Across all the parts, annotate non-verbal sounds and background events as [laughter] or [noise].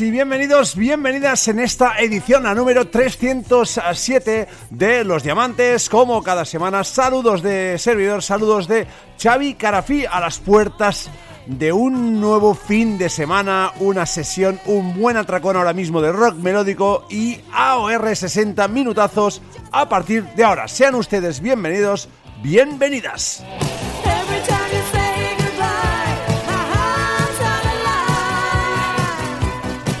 Y bienvenidos, bienvenidas en esta edición a número 307 de Los Diamantes. Como cada semana, saludos de servidor, saludos de Xavi Carafí a las puertas de un nuevo fin de semana, una sesión, un buen atracón ahora mismo de rock melódico y AOR 60 minutazos a partir de ahora. Sean ustedes bienvenidos, bienvenidas.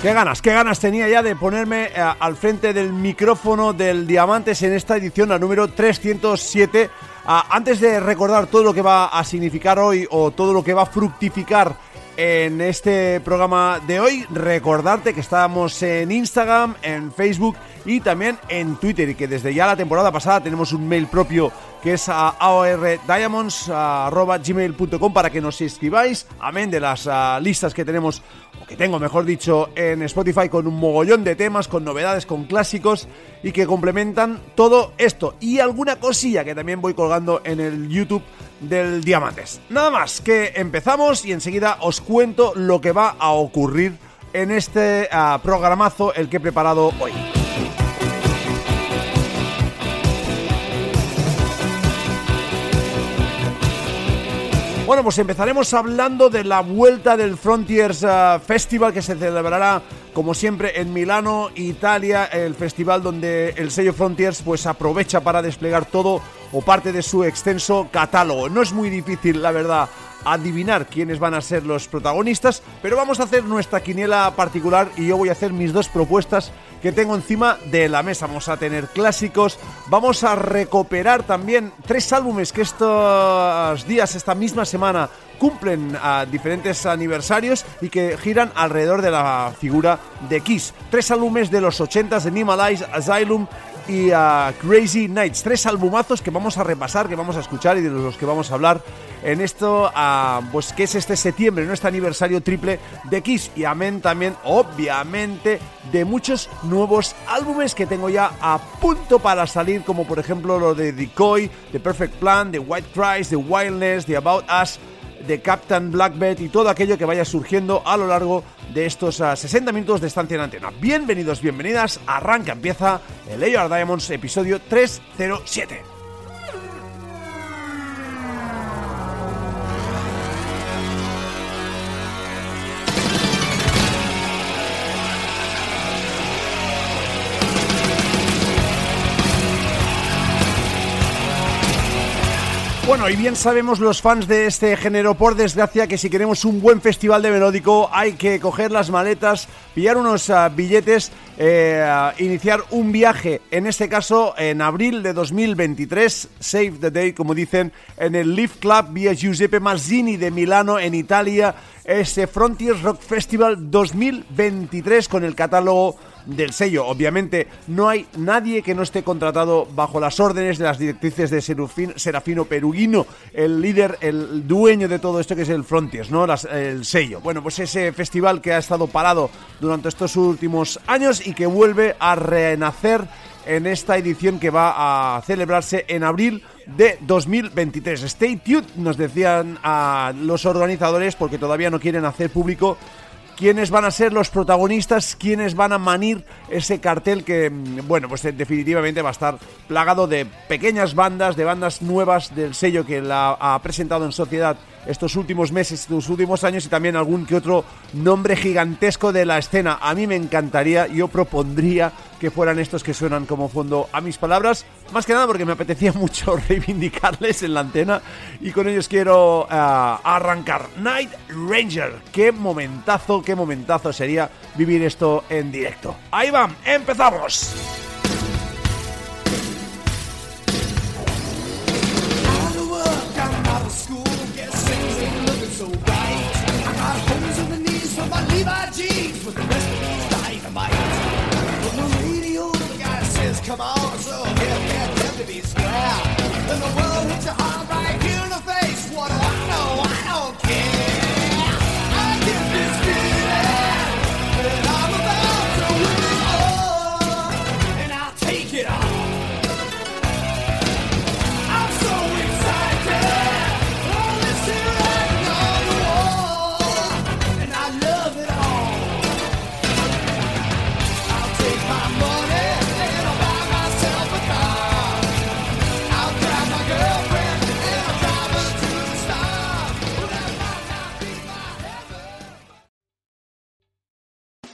Qué ganas, qué ganas tenía ya de ponerme eh, al frente del micrófono del Diamantes en esta edición, la número 307. Ah, antes de recordar todo lo que va a significar hoy o todo lo que va a fructificar en este programa de hoy, recordarte que estábamos en Instagram, en Facebook y también en Twitter y que desde ya la temporada pasada tenemos un mail propio que es a aordiamonds.gmail.com para que nos escribáis, amén de las ah, listas que tenemos que tengo, mejor dicho, en Spotify con un mogollón de temas, con novedades, con clásicos y que complementan todo esto y alguna cosilla que también voy colgando en el YouTube del Diamantes. Nada más que empezamos y enseguida os cuento lo que va a ocurrir en este ah, programazo el que he preparado hoy. Bueno, pues empezaremos hablando de la vuelta del Frontiers eh, Festival que se celebrará como siempre en Milano, Italia, el festival donde el sello Frontiers pues aprovecha para desplegar todo o parte de su extenso catálogo. No es muy difícil, la verdad, adivinar quiénes van a ser los protagonistas, pero vamos a hacer nuestra quiniela particular y yo voy a hacer mis dos propuestas que tengo encima de la mesa. Vamos a tener clásicos, vamos a recuperar también tres álbumes que estos días, esta misma semana, cumplen a diferentes aniversarios y que giran alrededor de la figura de Kiss. Tres álbumes de los 80s de Nimalize, Asylum y a Crazy Nights. Tres albumazos que vamos a repasar, que vamos a escuchar y de los que vamos a hablar en esto, pues que es este septiembre, nuestro aniversario triple de Kiss. Y amén también, obviamente, de muchos nuevos álbumes que tengo ya a punto para salir, como por ejemplo lo de Decoy, The Perfect Plan, The White Christ, The Wildness, The About Us de Captain Blackbird y todo aquello que vaya surgiendo a lo largo de estos 60 ah, minutos de estancia en antena. Bienvenidos, bienvenidas, arranca, empieza el AR Diamonds episodio 307. Bueno, y bien sabemos los fans de este género, por desgracia, que si queremos un buen festival de melódico hay que coger las maletas, pillar unos ah, billetes, eh, iniciar un viaje, en este caso en abril de 2023, Save the Day, como dicen, en el Leaf Club via Giuseppe Mazzini de Milano, en Italia, este Frontiers Rock Festival 2023 con el catálogo del sello. Obviamente no hay nadie que no esté contratado bajo las órdenes de las directrices de Serafino El líder, el dueño de todo esto que es el Frontiers, ¿no? el sello. Bueno, pues ese festival que ha estado parado durante estos últimos años y que vuelve a renacer en esta edición que va a celebrarse en abril de 2023. Stay tuned, nos decían a los organizadores, porque todavía no quieren hacer público quiénes van a ser los protagonistas, quiénes van a manir ese cartel que, mm, bueno, pues eh, definitivamente va a estar plagado de pequeñas bandas, de bandas nuevas del sello que la ha presentado en sociedad estos últimos meses, estos últimos años y también algún que otro nombre gigantesco de la escena. A mí me encantaría, yo propondría que fueran estos que suenan como fondo a mis palabras, más que nada porque me apetecía [laughs] mucho reivindicarles en la antena y con ellos quiero eh, arrancar. Night Ranger, qué momentazo, qué momentazo sería vivir esto en directo. Ahí van, empezamos. Jeans with the rest of these dynamite. When the radio, the guy says, come on, so hell can't have to be square. Then the world hits you